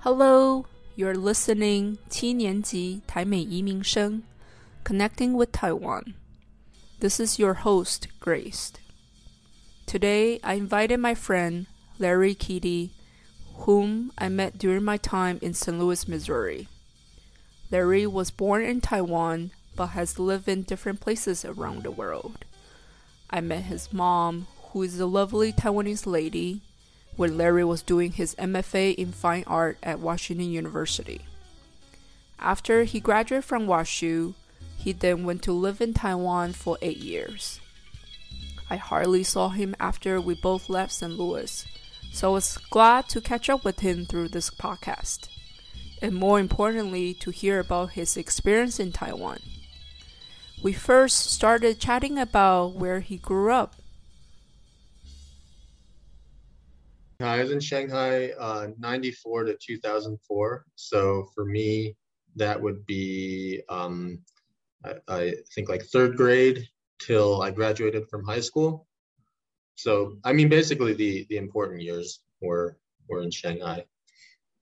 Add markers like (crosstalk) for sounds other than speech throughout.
Hello, you're listening 七年级台美移民生 Connecting with Taiwan. This is your host, Grace. Today, I invited my friend, Larry Keaty, whom I met during my time in St. Louis, Missouri. Larry was born in Taiwan but has lived in different places around the world. I met his mom, who is a lovely Taiwanese lady, when Larry was doing his MFA in Fine Art at Washington University. After he graduated from WashU, he then went to live in Taiwan for eight years. I hardly saw him after we both left St. Louis, so I was glad to catch up with him through this podcast, and more importantly, to hear about his experience in Taiwan. We first started chatting about where he grew up. I was in Shanghai uh, 94 to 2004. So for me, that would be, um, I, I think like third grade till I graduated from high school. So, I mean, basically the, the important years were, were in Shanghai.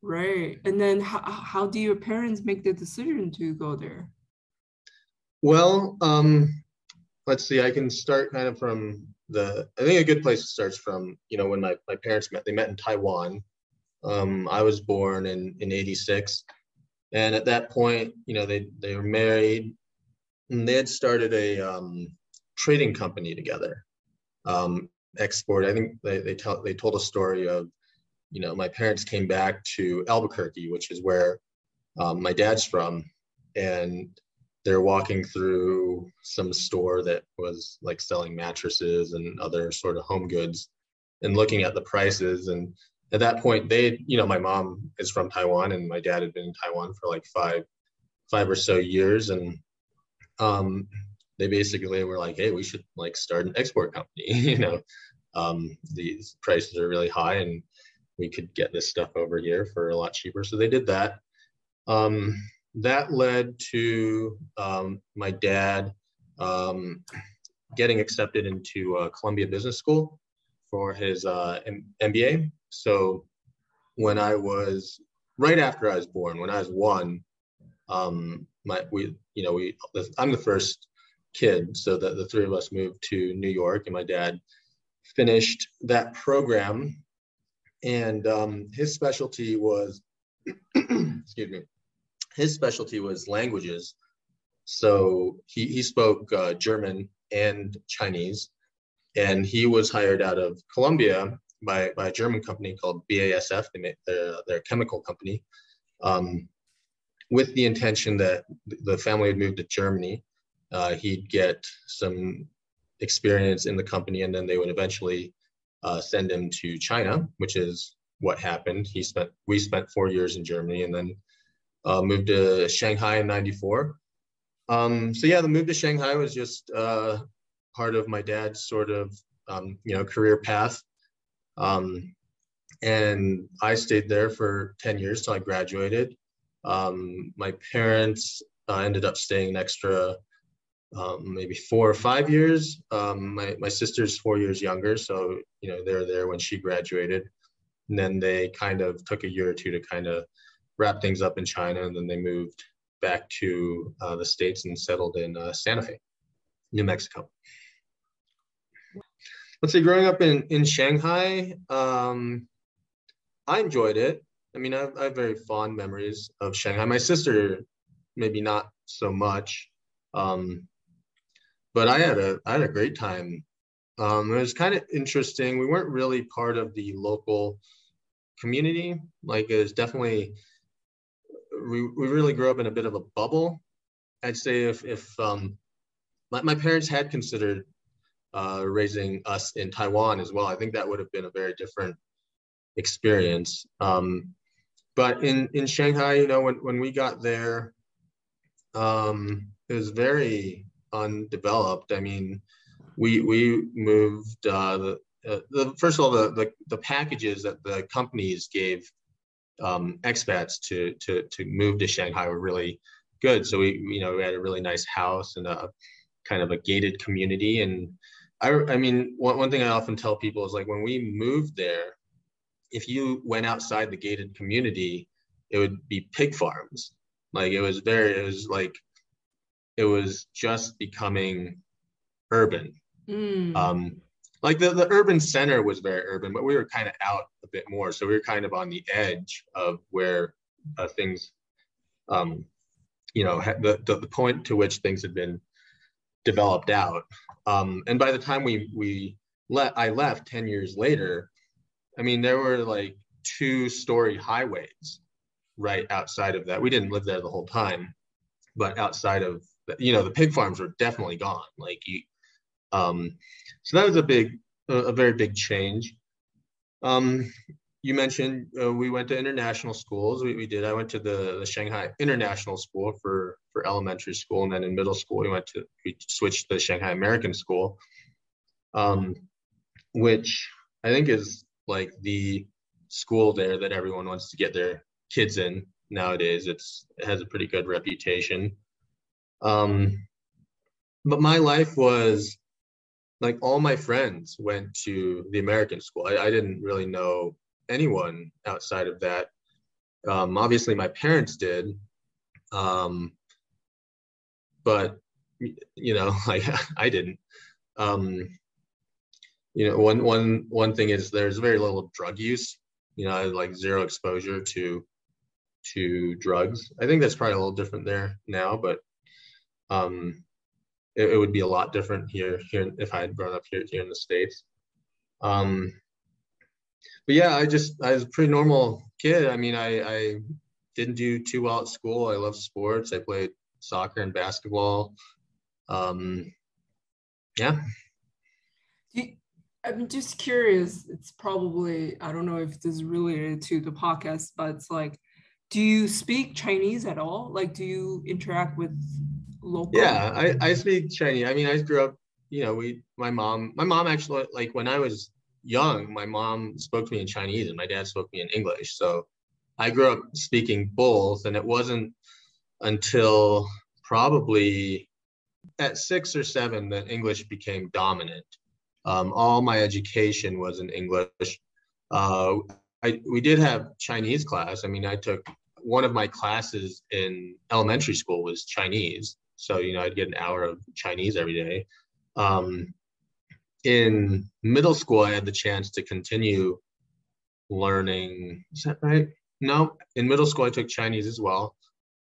Right. And then how, how do your parents make the decision to go there? Well, um, let's see, I can start kind of from the, I think a good place to start is from, you know, when my, my parents met, they met in Taiwan. Um, I was born in, in 86. And at that point, you know, they, they were married and they had started a um, trading company together. Um, export, I think they, they, tell, they told a story of, you know, my parents came back to Albuquerque, which is where um, my dad's from. And they're walking through some store that was like selling mattresses and other sort of home goods and looking at the prices. And at that point they you know my mom is from taiwan and my dad had been in taiwan for like five five or so years. And um they basically were like hey we should like start an export company (laughs) you know? Um these prices are really high and we could get this stuff over here for a lot cheaper. So they did that. Um that led to um, my dad um, getting accepted into uh, Columbia Business School for his uh, M- MBA. So when I was right after I was born, when I was one, um, my we you know we I'm the first kid, so the, the three of us moved to New York, and my dad finished that program, and um, his specialty was (clears throat) excuse me his specialty was languages. So he, he spoke uh, German and Chinese. And he was hired out of Columbia by, by a German company called BASF, they their, their chemical company, um, with the intention that the family would move to Germany. Uh, he'd get some experience in the company, and then they would eventually uh, send him to China, which is what happened. He spent we spent four years in Germany, and then uh, moved to Shanghai in 94. Um, so yeah, the move to Shanghai was just uh, part of my dad's sort of, um, you know, career path. Um, and I stayed there for 10 years till I graduated. Um, my parents uh, ended up staying an extra um, maybe four or five years. Um, my, my sister's four years younger, so, you know, they're there when she graduated. And then they kind of took a year or two to kind of wrap things up in China, and then they moved back to uh, the states and settled in uh, Santa Fe, New Mexico. Let's say growing up in in Shanghai, um, I enjoyed it. I mean, I have, I have, very fond memories of Shanghai. My sister, maybe not so much, um, but I had a I had a great time. Um, it was kind of interesting. We weren't really part of the local community. Like it was definitely we, we really grew up in a bit of a bubble. I'd say if, if um, my, my parents had considered uh, raising us in Taiwan as well, I think that would have been a very different experience. Um, but in, in Shanghai, you know, when, when we got there, um, it was very undeveloped. I mean, we, we moved, uh, the, uh, the, first of all, the, the, the packages that the companies gave um, expats to to to move to Shanghai were really good. So we you know we had a really nice house and a kind of a gated community. And I I mean one one thing I often tell people is like when we moved there, if you went outside the gated community, it would be pig farms. Like it was very, it was like, it was just becoming urban. Mm. Um, like the, the urban center was very urban, but we were kind of out a bit more. So we were kind of on the edge of where uh, things, um, you know, the, the, the point to which things had been developed out. Um, and by the time we we let I left 10 years later, I mean there were like two story highways right outside of that. We didn't live there the whole time, but outside of you know the pig farms were definitely gone. Like you, um, so that was a big, a, a very big change. Um, you mentioned uh, we went to international schools. We, we did. I went to the, the Shanghai International School for for elementary school, and then in middle school we went to we switched to the Shanghai American School, um, which I think is like the school there that everyone wants to get their kids in nowadays. It's it has a pretty good reputation. Um, but my life was like all my friends went to the American school. I, I didn't really know anyone outside of that. Um, obviously, my parents did, um, but you know, (laughs) like I didn't. Um, you know, one one one thing is there's very little drug use. You know, like zero exposure to to drugs. I think that's probably a little different there now, but um, it, it would be a lot different here here if I had grown up here here in the states. Um, but yeah, I just I was a pretty normal kid. I mean, I I didn't do too well at school. I loved sports. I played soccer and basketball. Um, yeah. I'm just curious. It's probably I don't know if this is related to the podcast, but it's like, do you speak Chinese at all? Like, do you interact with local? Yeah, I, I speak Chinese. I mean, I grew up. You know, we my mom my mom actually like when I was young, my mom spoke to me in Chinese and my dad spoke to me in English. So I grew up speaking both, and it wasn't until probably at six or seven that English became dominant. Um, all my education was in English. Uh, I, we did have Chinese class. I mean, I took one of my classes in elementary school was Chinese. So, you know, I'd get an hour of Chinese every day. Um, in middle school, I had the chance to continue learning. Is that right? No, in middle school, I took Chinese as well.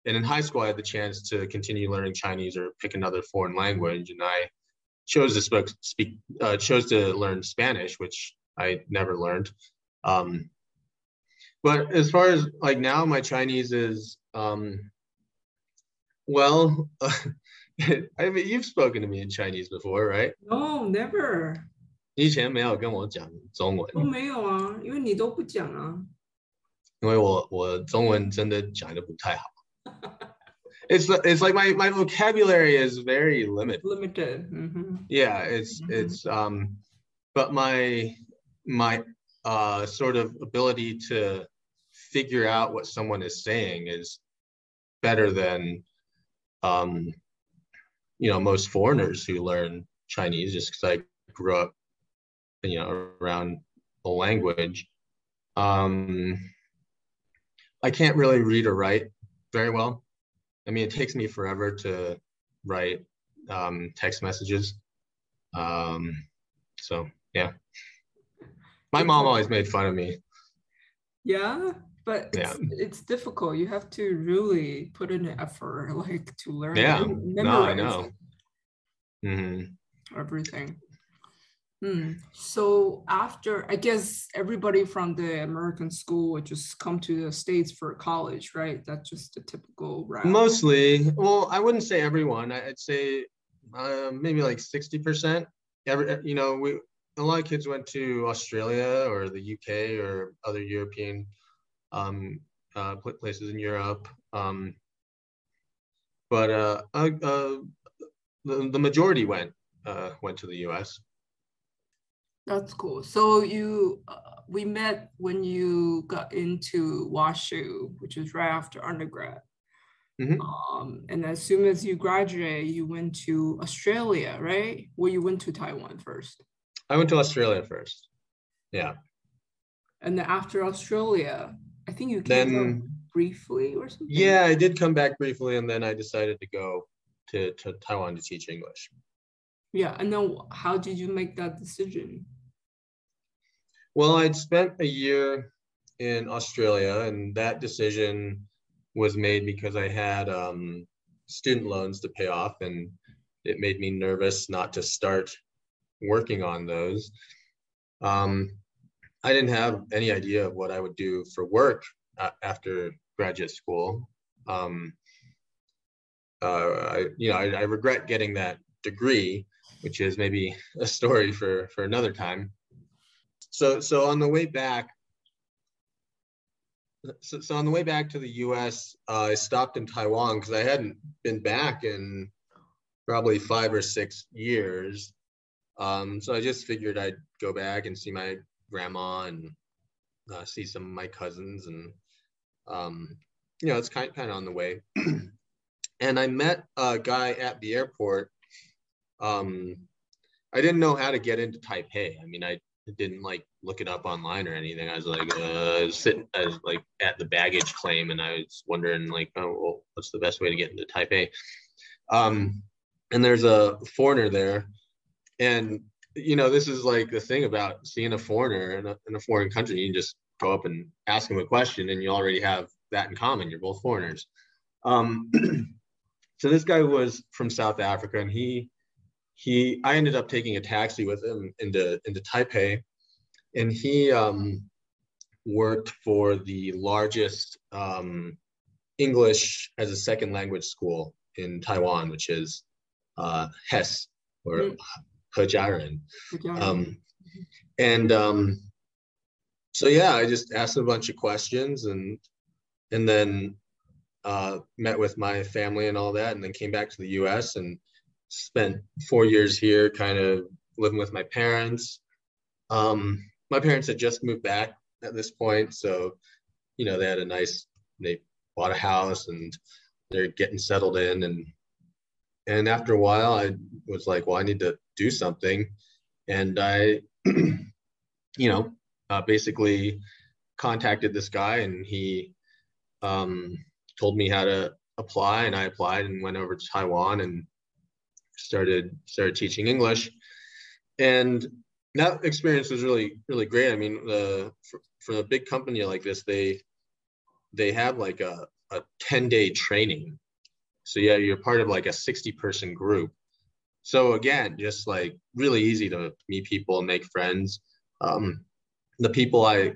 And in high school, I had the chance to continue learning Chinese or pick another foreign language. And I chose to speak, speak uh, chose to learn Spanish, which I never learned. Um, but as far as like now, my Chinese is um, well. (laughs) I mean, you've spoken to me in Chinese before, right? No, never. 你以前没有跟我讲中文。都没有啊，因为你都不讲啊。因为我我中文真的讲的不太好。it's (laughs) it's like my my vocabulary is very limited. Limited. Mm-hmm. Yeah, it's mm-hmm. it's um, but my my uh sort of ability to figure out what someone is saying is better than um you know most foreigners who learn Chinese just because I grew up you know around the language. Um, I can't really read or write very well. I mean, it takes me forever to write um, text messages. Um, so yeah, my mom always made fun of me. Yeah, but yeah. it's, it's difficult. You have to really put in an effort, (laughs) like to learn. Yeah, no, I know. Mm-hmm. Everything. Hmm. So after, I guess everybody from the American school would just come to the states for college, right? That's just a typical route. Mostly, well, I wouldn't say everyone. I'd say uh, maybe like sixty percent. Every, you know, we a lot of kids went to Australia or the UK or other European um, uh, places in Europe. Um, but uh, uh, uh, the, the majority went uh, went to the U.S. That's cool. So you, uh, we met when you got into WashU, which was right after undergrad. Mm-hmm. Um, and as soon as you graduate, you went to Australia, right? Well, you went to Taiwan first. I went to Australia first. Yeah. And then after Australia, I think you came then briefly or something? Yeah, I did come back briefly, and then I decided to go to, to Taiwan to teach English. Yeah, and then how did you make that decision? Well, I'd spent a year in Australia, and that decision was made because I had um, student loans to pay off, and it made me nervous not to start working on those. Um, I didn't have any idea of what I would do for work after graduate school. Um, uh, I, you know, I, I, regret getting that degree, which is maybe (laughs) a story for for another time. So, so on the way back, so, so on the way back to the U.S., uh, I stopped in Taiwan because I hadn't been back in probably five or six years. Um, so I just figured I'd go back and see my grandma and uh, see some of my cousins, and um, you know, it's kind kind of on the way. (clears throat) and I met a guy at the airport. Um, I didn't know how to get into Taipei. I mean, I didn't like look it up online or anything. I was like uh, sitting like at the baggage claim, and I was wondering like, oh, well, what's the best way to get into Taipei? Um, and there's a foreigner there, and you know this is like the thing about seeing a foreigner in a, in a foreign country. You can just go up and ask him a question, and you already have that in common. You're both foreigners. Um, (clears throat) so this guy was from South Africa, and he he I ended up taking a taxi with him into into Taipei, and he um, worked for the largest um, English as a second language school in Taiwan, which is uh, HESS or mm. Hejiaren. Um, and um, so yeah, I just asked a bunch of questions and and then uh, met with my family and all that, and then came back to the U.S. and spent four years here, kind of living with my parents. Um, my parents had just moved back at this point, so you know they had a nice they bought a house and they're getting settled in and and after a while I was like, well, I need to do something, and I, (clears throat) you know, uh, basically contacted this guy and he um, told me how to apply and I applied and went over to Taiwan and started started teaching English, and that experience was really really great. I mean, for, for a big company like this, they they have like a a 10 day training. So yeah, you're part of like a 60 person group. So again, just like really easy to meet people and make friends. Um, the people I,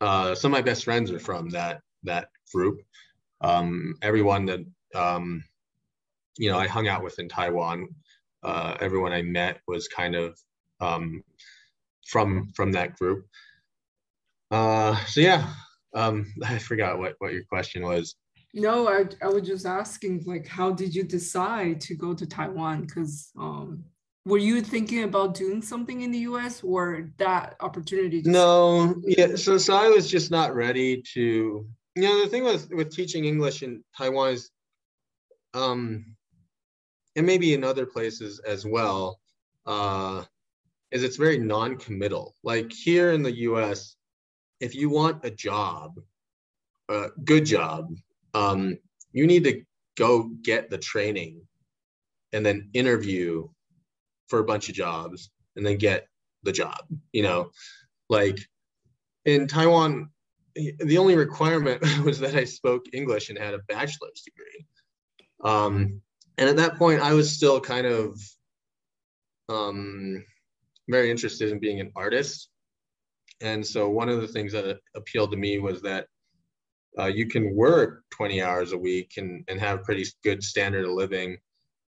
uh, some of my best friends are from that that group. Um, everyone that um, you know I hung out with in Taiwan, uh, everyone I met was kind of um, from from that group. Uh, so yeah, um, (laughs) I forgot what what your question was. No, I I was just asking like how did you decide to go to Taiwan? Because um, were you thinking about doing something in the U.S. or that opportunity? no, yeah. So so I was just not ready to. You know, the thing with with teaching English in Taiwan is, um, and maybe in other places as well, uh, is it's very non-committal. Like here in the U.S., if you want a job, a good job, um, you need to go get the training and then interview for a bunch of jobs and then get the job. You know, like in Taiwan, the only requirement (laughs) was that I spoke English and had a bachelor's degree. Um, and at that point, I was still kind of um, very interested in being an artist. And so one of the things that appealed to me was that uh, you can work 20 hours a week and, and have pretty good standard of living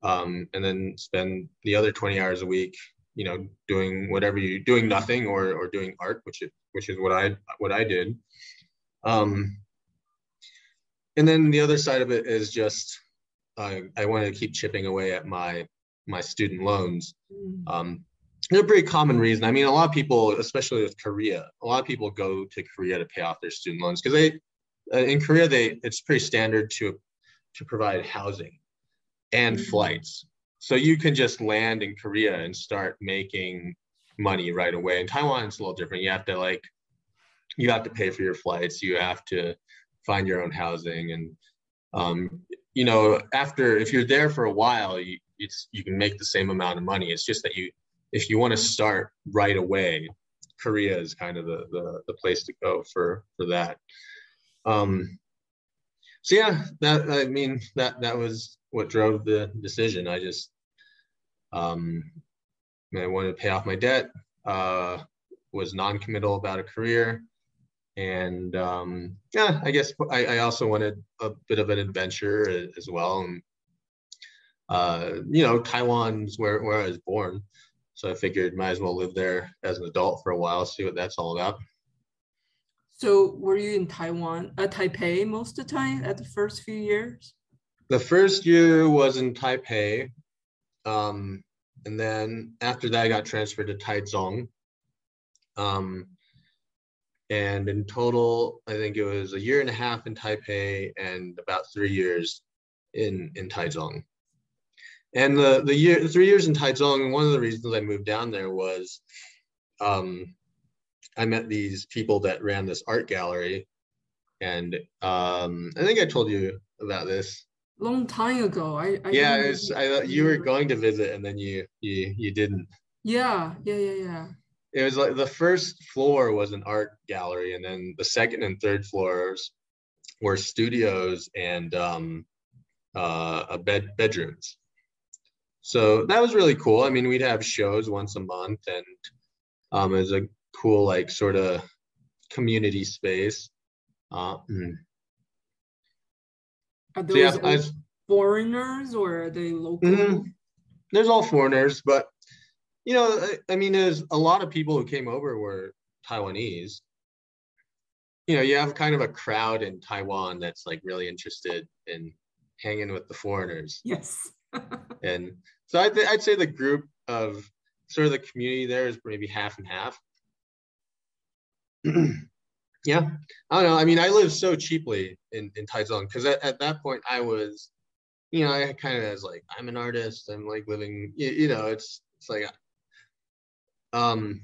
um, and then spend the other 20 hours a week you know doing whatever you doing nothing or or doing art which is which is what i what i did. Um and then the other side of it is just uh, i wanted to keep chipping away at my my student loans. Mm. um a pretty common reason. I mean a lot of people especially with korea a lot of people go to korea to pay off their student loans because they in korea they it's pretty standard to to provide housing and mm-hmm. flights. So you can just land in Korea and start making money right away. In Taiwan, it's a little different. You have to like, you have to pay for your flights. You have to find your own housing and um, you know after if you're there for a while you it's you can make the same amount of money it's just that you if you want to start right away korea is kind of the the, the place to go for for that um so yeah that i mean that that was what drove the decision i just um i wanted to pay off my debt uh was non-committal about a career and um, yeah, I guess I, I, also wanted a bit of an adventure as well. And uh, you know, Taiwan's where where I was born, so I figured might as well live there as an adult for a while, see what that's all about. So, were you in Taiwan, uh, Taipei, most of the time at the first few years? The first year was in Taipei, um, and then after that, I got transferred to Taichung. Um, and in total, I think it was a year and a half in Taipei and about three years in in Taichung. And the the year three years in Taichung, one of the reasons I moved down there was um, I met these people that ran this art gallery, and um, I think I told you about this long time ago. I, I yeah, it's I thought you were going to visit and then you you you didn't. Yeah, yeah, yeah, yeah it was like the first floor was an art gallery and then the second and third floors were studios and um, uh, a bed bedrooms so that was really cool i mean we'd have shows once a month and um, it was a cool like sort of community space uh, mm. are those so yeah, foreigners or are they local mm-hmm. there's all foreigners but you know, I, I mean, there's a lot of people who came over were Taiwanese. You know, you have kind of a crowd in Taiwan that's like really interested in hanging with the foreigners. Yes. and so I'd, I'd say the group of sort of the community there is maybe half and half. (clears throat) yeah, I don't know. I mean, I live so cheaply in, in Taichung because at, at that point I was, you know, I kind of was like, I'm an artist. I'm like living, you, you know, it's, it's like um,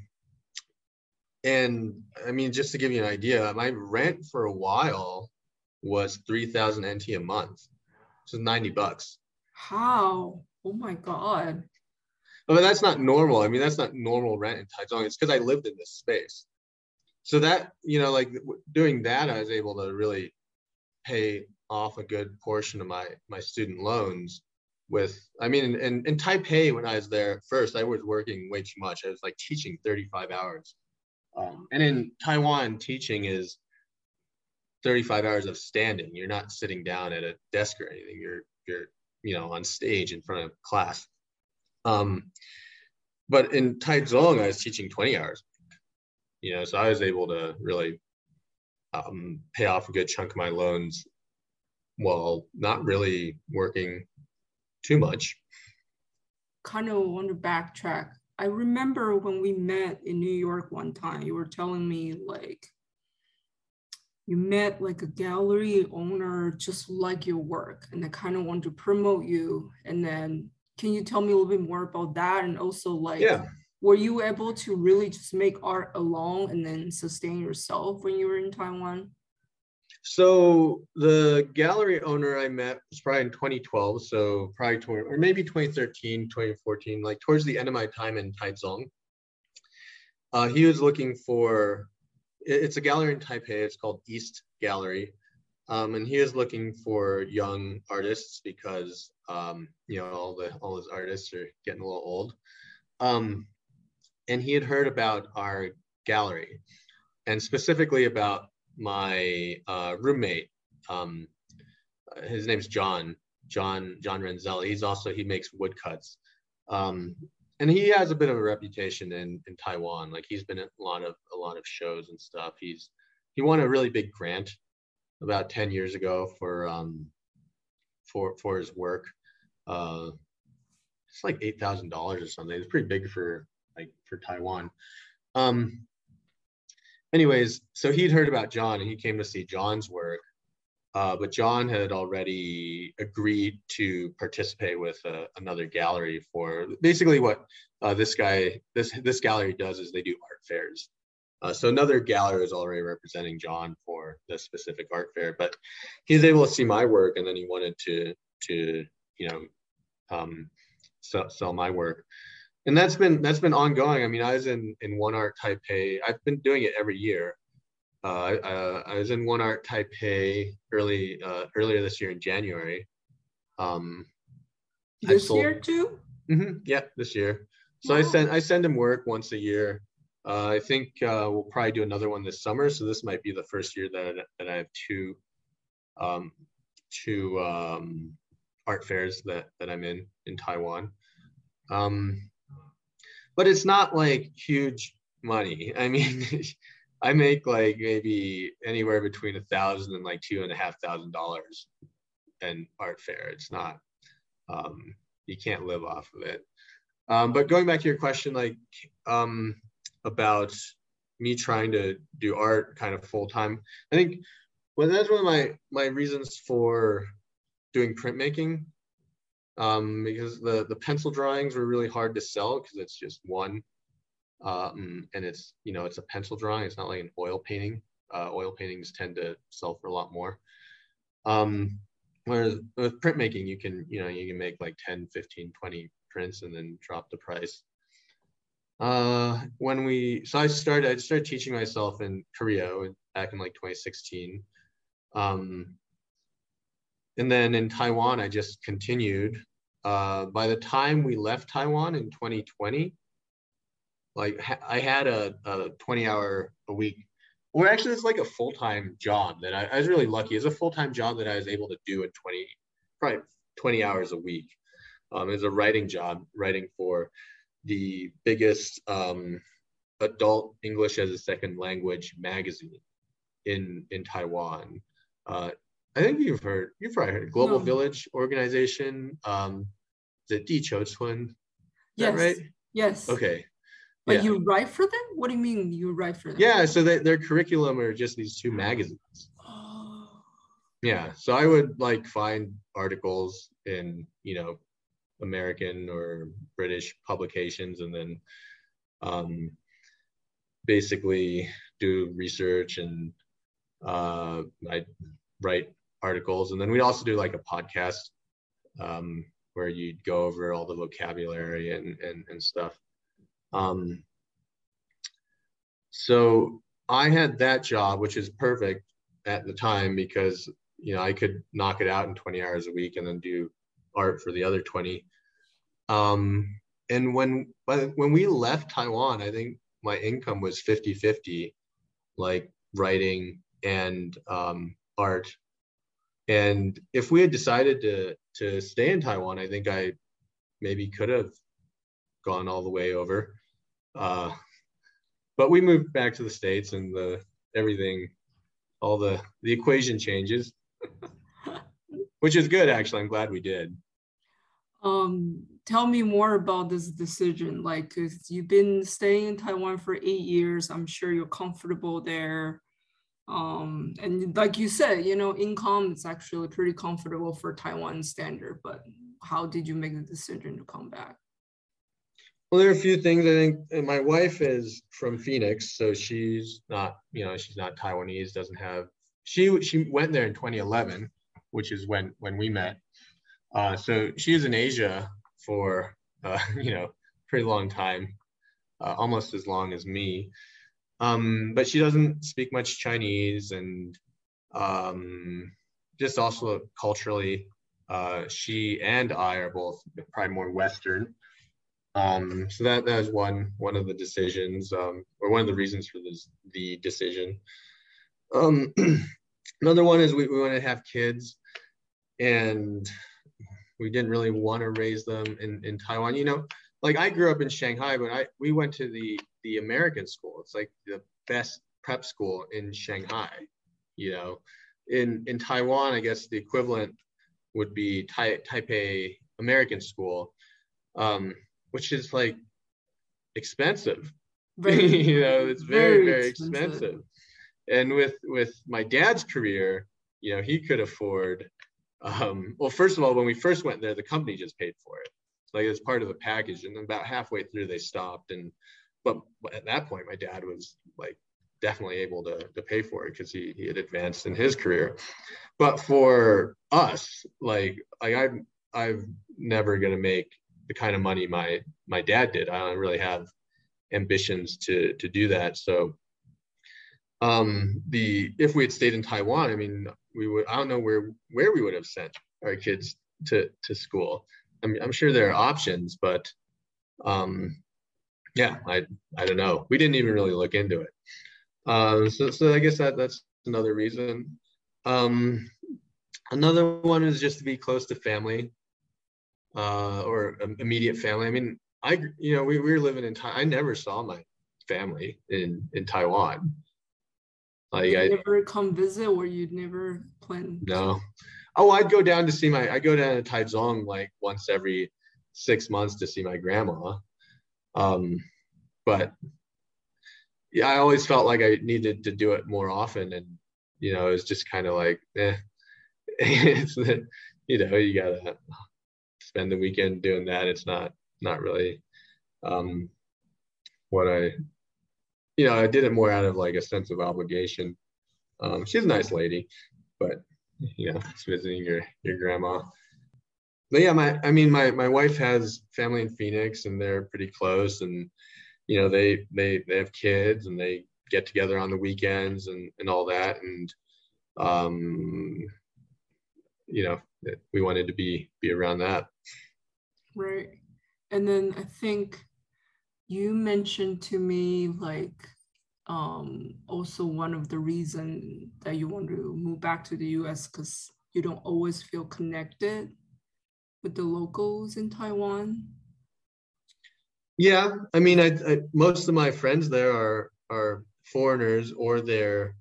and I mean, just to give you an idea, my rent for a while was 3000 NT a month. So 90 bucks. How? Oh my God. But that's not normal. I mean, that's not normal rent in Taichung. It's because I lived in this space. So that, you know, like doing that, I was able to really pay off a good portion of my my student loans with i mean in, in taipei when i was there first i was working way too much. I was like teaching 35 hours. Um, and in taiwan teaching is 35 hours of standing. You're not sitting down at a desk or anything. You're you're you know on stage in front of class. Um, but in taichung i was teaching 20 hours you know so i was able to really um, pay off a good chunk of my loans while not really working too much. Kind of want to backtrack. I remember when we met in New York one time, you were telling me like you met like a gallery owner just like your work and they kind of want to promote you. And then can you tell me a little bit more about that? And also like yeah. Were you able to really just make art alone and then sustain yourself when you were in Taiwan? So the gallery owner I met was probably in 2012, so probably 20, or maybe 2013, 2014, like towards the end of my time in Taichung. Uh, he was looking for, it's a gallery in Taipei, it's called East Gallery. Um, and he was looking for young artists because, um, you know, all the all his artists are getting a little old. Um, and he had heard about our gallery and specifically about my uh, roommate, um, his name's John, John John Renzel. He's also he makes woodcuts, um, and he has a bit of a reputation in in Taiwan. Like he's been at a lot of a lot of shows and stuff. He's he won a really big grant about ten years ago for um, for for his work. Uh, it's like eight thousand dollars or something. It's pretty big for like for Taiwan. Um, anyways, so he'd heard about John and he came to see John's work. Uh, but John had already agreed to participate with uh, another gallery for basically what uh, this guy, this this gallery does is they do art fairs. Uh, so another gallery is already representing John for the specific art fair, but he's able to see my work, and then he wanted to to you know um, sell, sell my work, and that's been that's been ongoing. I mean, I was in in One Art Taipei. I've been doing it every year. Uh, I, I, was in One Art Taipei early uh, earlier this year in January. Um, this sold, year too. Mm-hmm, yeah, this year. So wow. I send I send him work once a year. Uh, I think uh, we'll probably do another one this summer. So this might be the first year that that I have two um, two um, art fairs that that I'm in in Taiwan. Um, but it's not like huge money. I mean, (laughs) I make like maybe anywhere between a thousand and like two and a half thousand dollars an art fair. It's not um, you can't live off of it. Um, but going back to your question, like um, about me trying to do art kind of full time. I think well, that's one of my my reasons for doing printmaking, um, because the the pencil drawings were really hard to sell because it's just one, um, and it's you know it's a pencil drawing. It's not like an oil painting. Uh, oil paintings tend to sell for a lot more. Um, whereas with printmaking, you can you know you can make like 10, 15, 20 prints and then drop the price uh, when we so I started I started teaching myself in Korea back in like 2016. Um, and then in Taiwan, I just continued. Uh, by the time we left Taiwan in 2020, like ha- I had a, a 20 hour a week, or actually it's like a full time job that I, I, was really lucky. It's a full time job that I was able to do in 20, probably 20 hours a week. Um, it's a writing job, writing for the biggest um, adult English as a second language magazine in in Taiwan. Uh, I think you've heard you've probably heard Global no. Village organization. Um, the Di Chou Cun. Yes. right? Yes. Okay. But yeah. you write for them? What do you mean you write for them? Yeah, so they, their curriculum are just these two magazines. Yeah, so I would like find articles in you know American or British publications and then um, basically do research and uh, I write articles. And then we also do like a podcast um, where you'd go over all the vocabulary and, and, and stuff. Um, so I had that job, which is perfect at the time because you know I could knock it out in 20 hours a week and then do art for the other 20. Um, and when when we left Taiwan, I think my income was 50 50, like writing and um, art. And if we had decided to to stay in Taiwan, I think I maybe could have gone all the way over. Uh, but we moved back to the states, and the everything, all the the equation changes, (laughs) which is good actually. I'm glad we did um, tell me more about this decision. Like, you've been staying in Taiwan for eight years. I'm sure you're comfortable there. Um, and like you said, you know, income is actually pretty comfortable for Taiwan standard. But how did you make the decision to come back? Well, there are a few things I think. My wife is from Phoenix, so she's not, you know, she's not Taiwanese. Doesn't have. She she went there in 2011, which is when when we met uh, so she was in Asia for uh, (laughs) you know pretty long time, uh, almost as long as me. Um, but she doesn't speak much Chinese, and um, just also culturally, uh, she and I are both probably more Western. Um, so that that was one one of the decisions, um, or one of the reasons for this the decision. Um, (clears throat) another one is we, we want to have kids, and we didn't really want to raise them in, in Taiwan. You know, like I grew up in Shanghai, but I we went to the the American school. It's like the best prep school in Shanghai. You know, in in Taiwan, I guess the equivalent would be tai, Taipei American School, um, which is like expensive. Very, (laughs) you know, it's very very, very expensive. expensive. And with with my dad's career, you know, he could afford um, well, first of all, when we first went there, the company just paid for it. like it's part of the package. And then about halfway through, they stopped. And but at that point, my dad was like definitely able to, to pay for it because he, he had advanced in his career. But for us, like, like I'm, I'm never going to make the kind of money my, my dad did. I don't really have ambitions to, to do that. So um, the, if we had stayed in Taiwan, I mean, we would, I don't know where, where we would have sent our kids to, to school. I mean, I'm sure there are options, but um, yeah, I, I don't know. We didn't even really look into it. Um, so, so I guess that that's another reason. Um, another one is just to be close to family uh, or immediate family. I mean, I you know we, we were living in I never saw my family in in Taiwan. Like you I never come visit, or you'd never plan. No. Oh, I'd go down to see my. I go down to Taichung like once every six months to see my grandma. Um, but yeah, I always felt like I needed to do it more often, and you know, it was just kind of like, eh, (laughs) you know, you gotta spend the weekend doing that. It's not not really um, what I, you know, I did it more out of like a sense of obligation. Um, she's a nice lady, but you know, it's visiting your your grandma. But yeah, my I mean, my my wife has family in Phoenix, and they're pretty close, and you know they they they have kids and they get together on the weekends and and all that. And um you know we wanted to be be around that. Right. And then i think you mentioned to me like um also one of the reason that you want to move back to the us because you don't always feel connected with the locals in taiwan yeah, I mean, I, I, most of my friends there are are foreigners or they're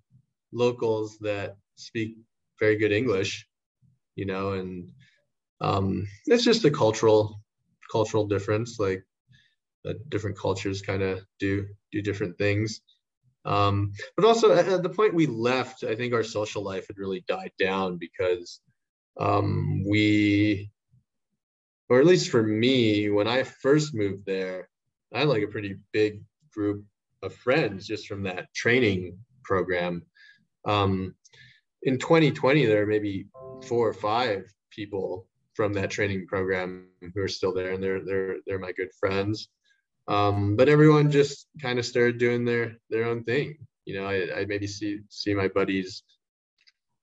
locals that speak very good English, you know, and um, it's just a cultural cultural difference. Like uh, different cultures kind of do do different things. Um, but also at the point we left, I think our social life had really died down because um, we or at least for me, when I first moved there, I had like a pretty big group of friends just from that training program. Um, in 2020, there are maybe four or five people from that training program who are still there, and they're they're they're my good friends. Um, but everyone just kind of started doing their their own thing. You know, I, I maybe see see my buddies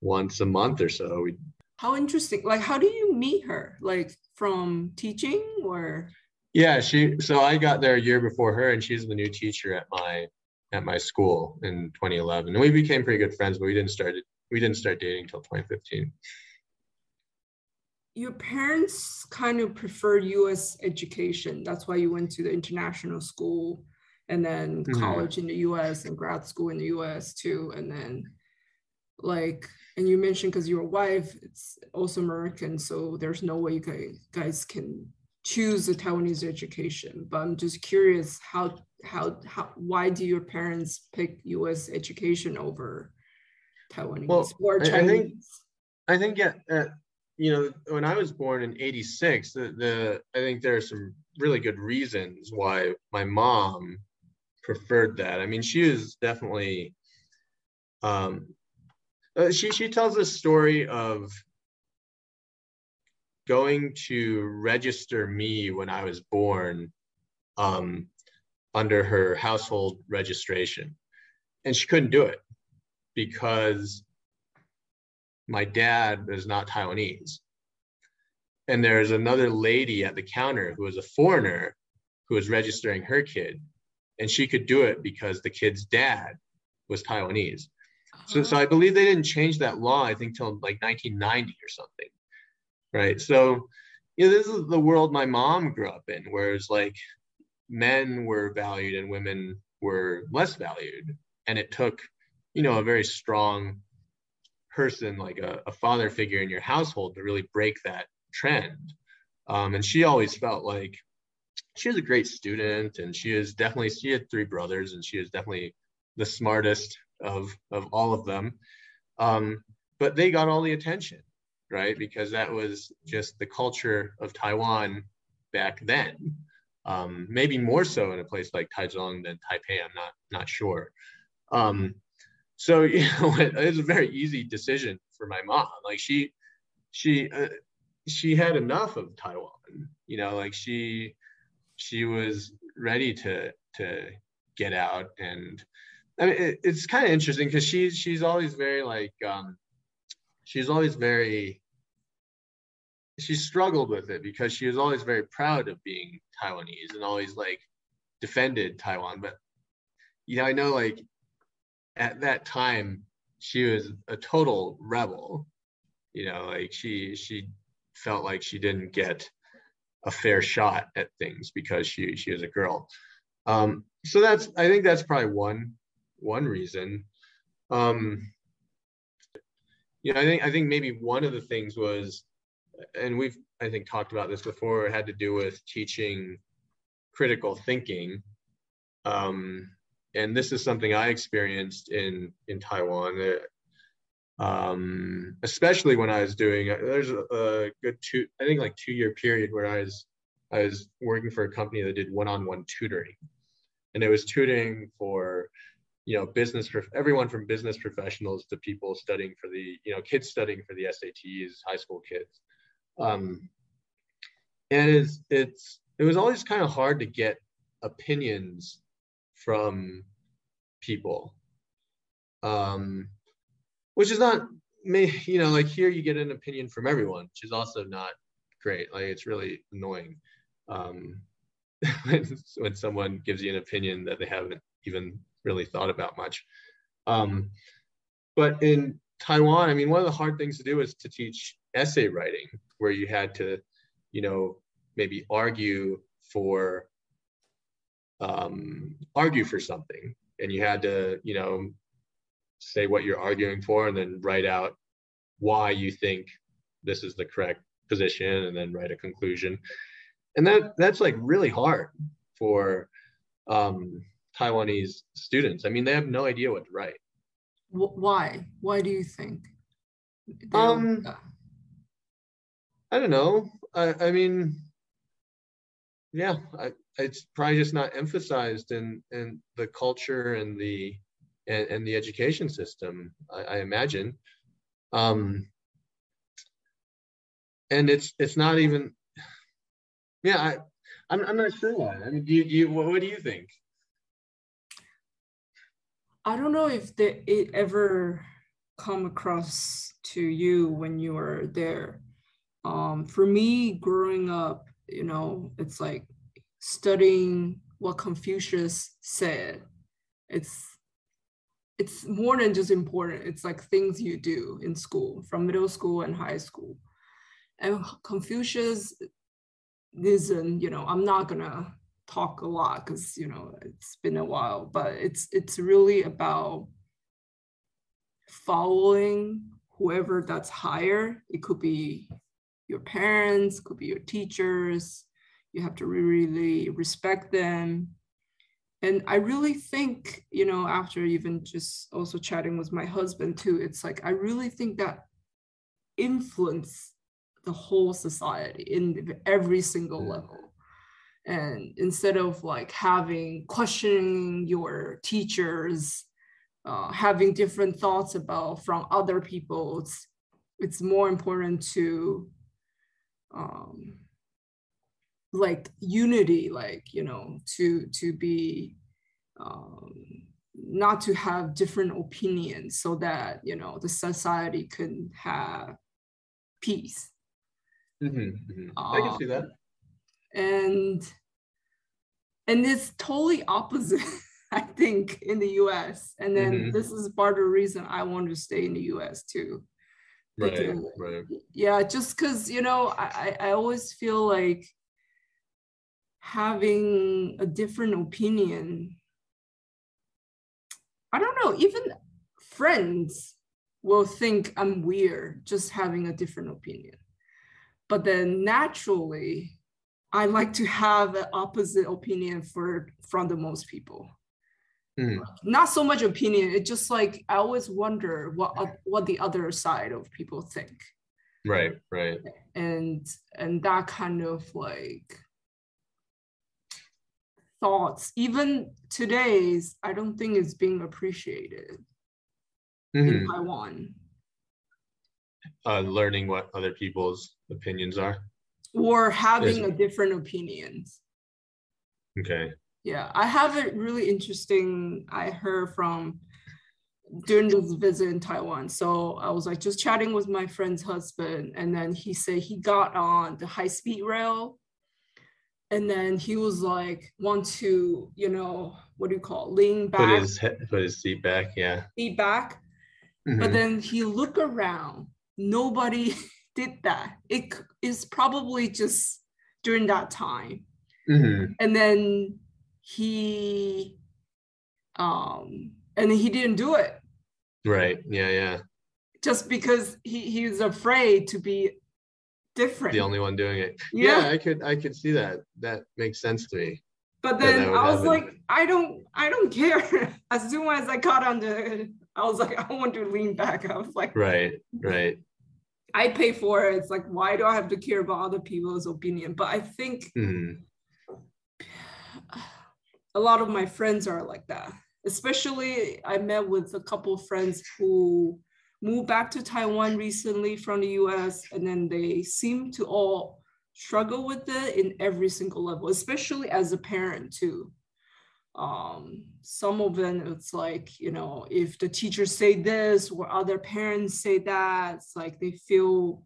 once a month or so. We how interesting like how do you meet her? Like from teaching or? Yeah she so i got there a year before her and she's the new teacher at my at my school in 2011 and we became pretty good friends but we didn't start we didn't start dating until 2015 your parents kind of prefer us education. That's why you went to the international school and then mm-hmm. college in the us and grad school in the us too. And then like and you mentioned because your wife it's also american so there's no way you guys can choose a taiwanese education. But i'm just curious how how how why do your parents pick us education over taiwanese well, or chinese i think i think yeah uh, you know when i was born in 86 the, the i think there are some really good reasons why my mom preferred that. I mean she was definitely um uh, she she tells a story of going to register me when I was born um, under her household registration, and she couldn't do it because my dad is not Taiwanese. And there's another lady at the counter who is a foreigner who was registering her kid, and she could do it because the kid's dad was Taiwanese. So, so I believe they didn't change that law, I think, till like 1990 or something. Right. So, you know, this is the world my mom grew up in, whereas like men were valued and women were less valued. And it took, you know, a very strong person, like a, a father figure in your household to really break that trend. Um, and she always felt like she was a great student and she is definitely, she had three brothers and she is definitely the smartest of of all of them um, but they got all the attention right because that was just the culture of taiwan back then um, maybe more so in a place like taichung than taipei i'm not not sure Um, so (laughs) you know, it, was a very easy decision for my mom. Like she, she, uh, she had enough of Taiwan. You know, like she, she was ready to to get out and I mean, it, it's kind of interesting because she's she's always very like um, she's always very she struggled with it because she was always very proud of being Taiwanese and always like defended Taiwan. But you know, I know like at that time she was a total rebel. You know, like she she felt like she didn't get a fair shot at things because she she was a girl. Um, so that's I think that's probably one one reason. Um, you know, I think I think maybe one of the things was, and we've I think talked about this before, it had to do with teaching critical thinking. Um, and this is something I experienced in in Taiwan. Um, especially when I was doing there's a, a good two I think like two year period where I was I was working for a company that did one-on-one tutoring and it was tutoring for you know business for everyone from business professionals to people studying for the you know kids studying for the SATs, high school kids. Um, and it's it's it was always kind of hard to get opinions from people, um, which is not me. You know, like here you get an opinion from everyone, which is also not great. Like it's really annoying. Um, (laughs) when, when someone gives you an opinion that they haven't even really thought about much. Um, but in Taiwan, I mean, one of the hard things to do is to teach essay writing, where you had to, you know, maybe argue for um, argue for something, and you had to, you know, say what you're arguing for, and then write out why you think this is the correct position, and then write a conclusion and that that's like really hard for um, Taiwanese students. I mean, they have no idea what to write. Why? Why do you think? Um, I don't know. I, I mean, yeah, I, it's probably just not emphasized in in the culture and the and, and the education system. I, I imagine. Um, and it's it's not even yeah, I, I'm, I'm not sure why. I mean, do you, do you what, what do you think? I don't know if it ever come across to you when you were there. Um, for me, growing up, you know, it's like studying what Confucius said. It's it's more than just important. It's like things you do in school, from middle school and high school. And Confucius isn't you know i'm not gonna talk a lot because you know it's been a while but it's it's really about following whoever that's higher. It could be your parents could be your teachers. You have to really respect them. And i really think you know after even just also chatting with my husband too it's like i really think that influence the whole society in every single level and instead of like having questioning your teachers uh, having different thoughts about from other people it's it's more important to um, like unity like you know to to be um, not to have different opinions so that you know the society can have peace Mm-hmm, mm-hmm. I can see that. And and it's totally opposite, (laughs) I think, in the US. And then mm-hmm. this is part of the reason I want to stay in the US too. Right, because, right. Yeah, just because you know, I, I always feel like having a different opinion. I don't know, even friends will think I'm weird just having a different opinion but then naturally i like to have an opposite opinion for from the most people mm. not so much opinion it's just like i always wonder what what the other side of people think right right and and that kind of like thoughts even today's i don't think it's being appreciated Mhm. in taiwan Uh, learning what other people's opinions are. Or having a different opinions Okay. yeah i have a really interesting i heard from during this visit in taiwan so i was like just chatting with my friend's husband and then he said he got on the high speed rail and then he was like want to you know what do you call it, lean Put back his he- put his seat back. Yeah. seat back but Mhm. then he looked around nobody (laughs) did that It is probably just during that time Mhm. and then he um and he didn't do it Right. Yeah. Yeah. just because he he was afraid to be different The only one doing it. Yeah. Yeah. I could. I could see that. That makes sense to me. but then i was happen. like i don't i don't care (laughs) as soon as i caught on the i was like i want to lean back i was like Right. Right. I pay for it it's like why do i have to care about other people's opinion but i think Mhm. a lot of my friends are like that. Especially, I met with a couple of friends who moved back to Taiwan recently from the US, and then they seem to all struggle with it in every single level, especially as a parent, too. Um, some of them, it's like, you know, if the teachers say this or other parents say that, it's like they feel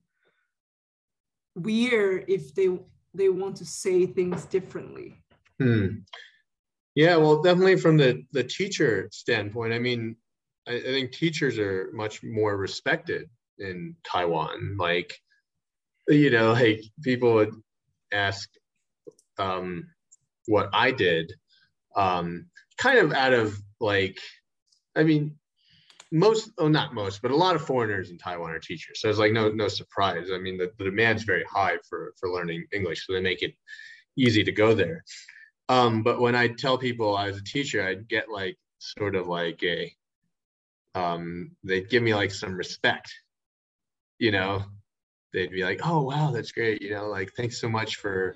weird if they they want to say things differently. Hmm. Yeah, well, definitely from the the teacher standpoint. I mean, I, I think teachers are much more respected in Taiwan. Like, you know, like people would ask um, what I did, um, kind of out of like, I mean, most, oh, not most, but a lot of foreigners in Taiwan are teachers. So it's like no no surprise. I mean, the, the demand's very high for for learning English, so they make it easy to go there. Um, but when I tell people I was a teacher, I'd get like sort of like a, um, they'd give me like some respect, you know, they'd be like, oh, wow, that's great. You know, like, thanks so much for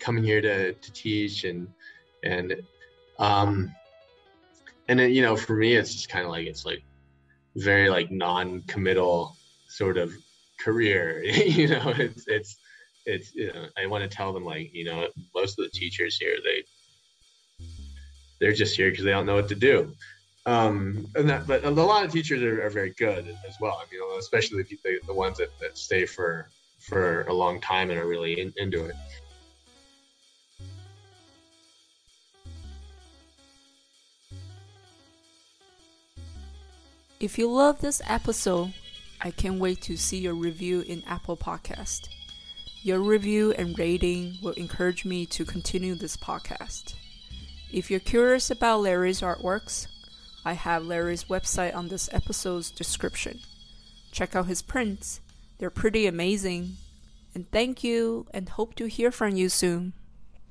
coming here to, to teach. And, and, um, and then, you know, for me, it's just kind of like, it's like very like non-committal sort of career, (laughs) you know, it's, it's, it's you know i want to tell them like you know most of the teachers here they they're just here because they don't know what to do. Um and that but a lot of teachers are, are very good as well. I mean especially the, the, the ones that, that stay for for a long time and are really in, into it If you love this episode, I can't wait to see your review in Apple Podcast. Your review and rating will encourage me to continue this podcast. If you're curious about Larry's artworks, I have Larry's website on this episode's description. Check out his prints, they're pretty amazing. And thank you, and hope to hear from you soon.